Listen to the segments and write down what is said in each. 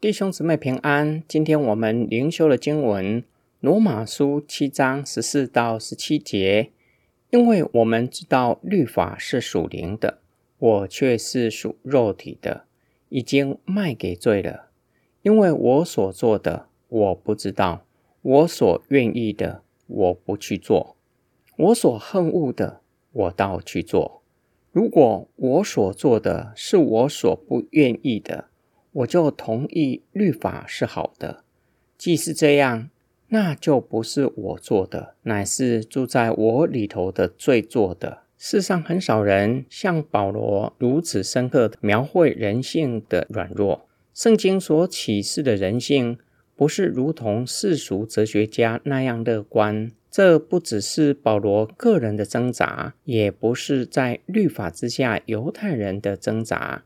弟兄姊妹平安。今天我们灵修的经文《罗马书》七章十四到十七节。因为我们知道律法是属灵的，我却是属肉体的，已经卖给罪了。因为我所做的，我不知道；我所愿意的，我不去做；我所恨恶的，我倒去做。如果我所做的是我所不愿意的，我就同意律法是好的，既是这样，那就不是我做的，乃是住在我里头的罪做的。世上很少人像保罗如此深刻地描绘人性的软弱。圣经所启示的人性，不是如同世俗哲学家那样乐观。这不只是保罗个人的挣扎，也不是在律法之下犹太人的挣扎。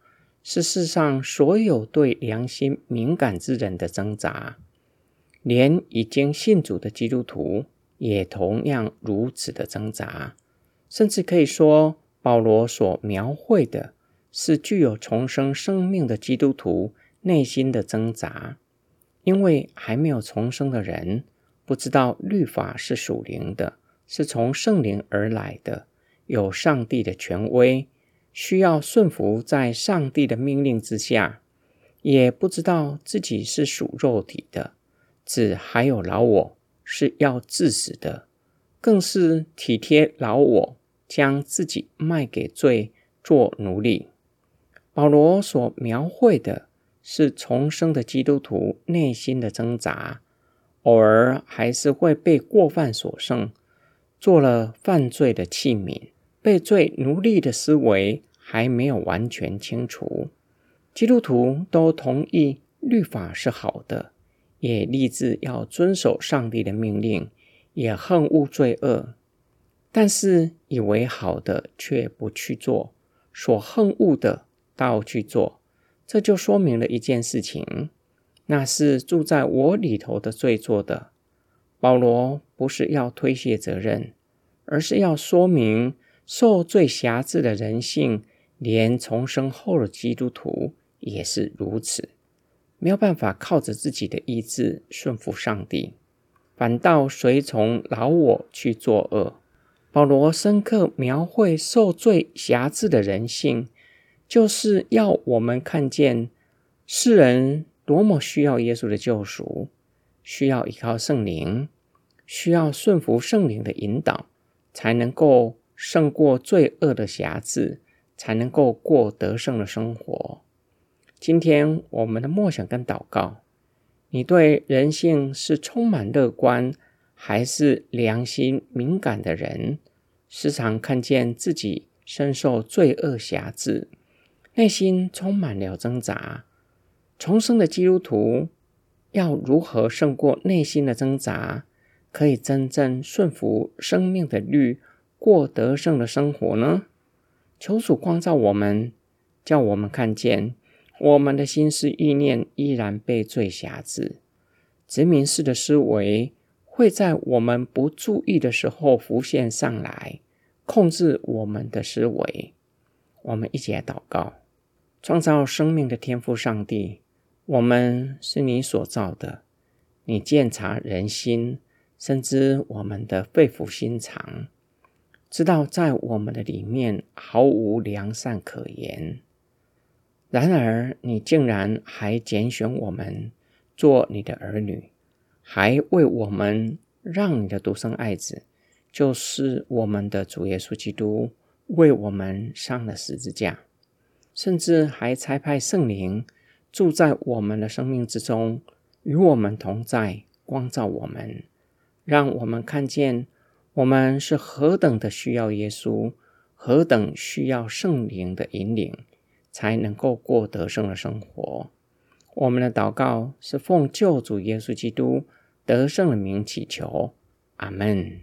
是世上所有对良心敏感之人的挣扎，连已经信主的基督徒也同样如此的挣扎。甚至可以说，保罗所描绘的是具有重生生命的基督徒内心的挣扎，因为还没有重生的人不知道律法是属灵的，是从圣灵而来的，有上帝的权威。需要顺服在上帝的命令之下，也不知道自己是属肉体的，只还有老我是要致死的，更是体贴老我，将自己卖给罪做奴隶。保罗所描绘的是重生的基督徒内心的挣扎，偶尔还是会被过犯所胜，做了犯罪的器皿。被罪奴隶的思维还没有完全清除，基督徒都同意律法是好的，也立志要遵守上帝的命令，也恨恶罪恶，但是以为好的却不去做，所恨恶的倒去做，这就说明了一件事情，那是住在我里头的罪做的。保罗不是要推卸责任，而是要说明。受罪辖制的人性，连重生后的基督徒也是如此，没有办法靠着自己的意志顺服上帝，反倒随从老我去作恶。保罗深刻描绘受罪辖制的人性，就是要我们看见世人多么需要耶稣的救赎，需要依靠圣灵，需要顺服圣灵的引导，才能够。胜过罪恶的瑕疵，才能够过得胜的生活。今天我们的默想跟祷告，你对人性是充满乐观，还是良心敏感的人？时常看见自己深受罪恶辖制，内心充满了挣扎。重生的基督徒要如何胜过内心的挣扎，可以真正顺服生命的律？过得胜的生活呢？求主光照我们，叫我们看见我们的心思意念依然被罪辖制，殖民式的思维会在我们不注意的时候浮现上来，控制我们的思维。我们一起来祷告：创造生命的天赋上帝，我们是你所造的，你鉴察人心，深知我们的肺腑心肠。知道在我们的里面毫无良善可言，然而你竟然还拣选我们做你的儿女，还为我们让你的独生爱子，就是我们的主耶稣基督，为我们上了十字架，甚至还差派圣灵住在我们的生命之中，与我们同在，光照我们，让我们看见。我们是何等的需要耶稣，何等需要圣灵的引领，才能够过得胜的生活。我们的祷告是奉救主耶稣基督得胜的名祈求，阿门。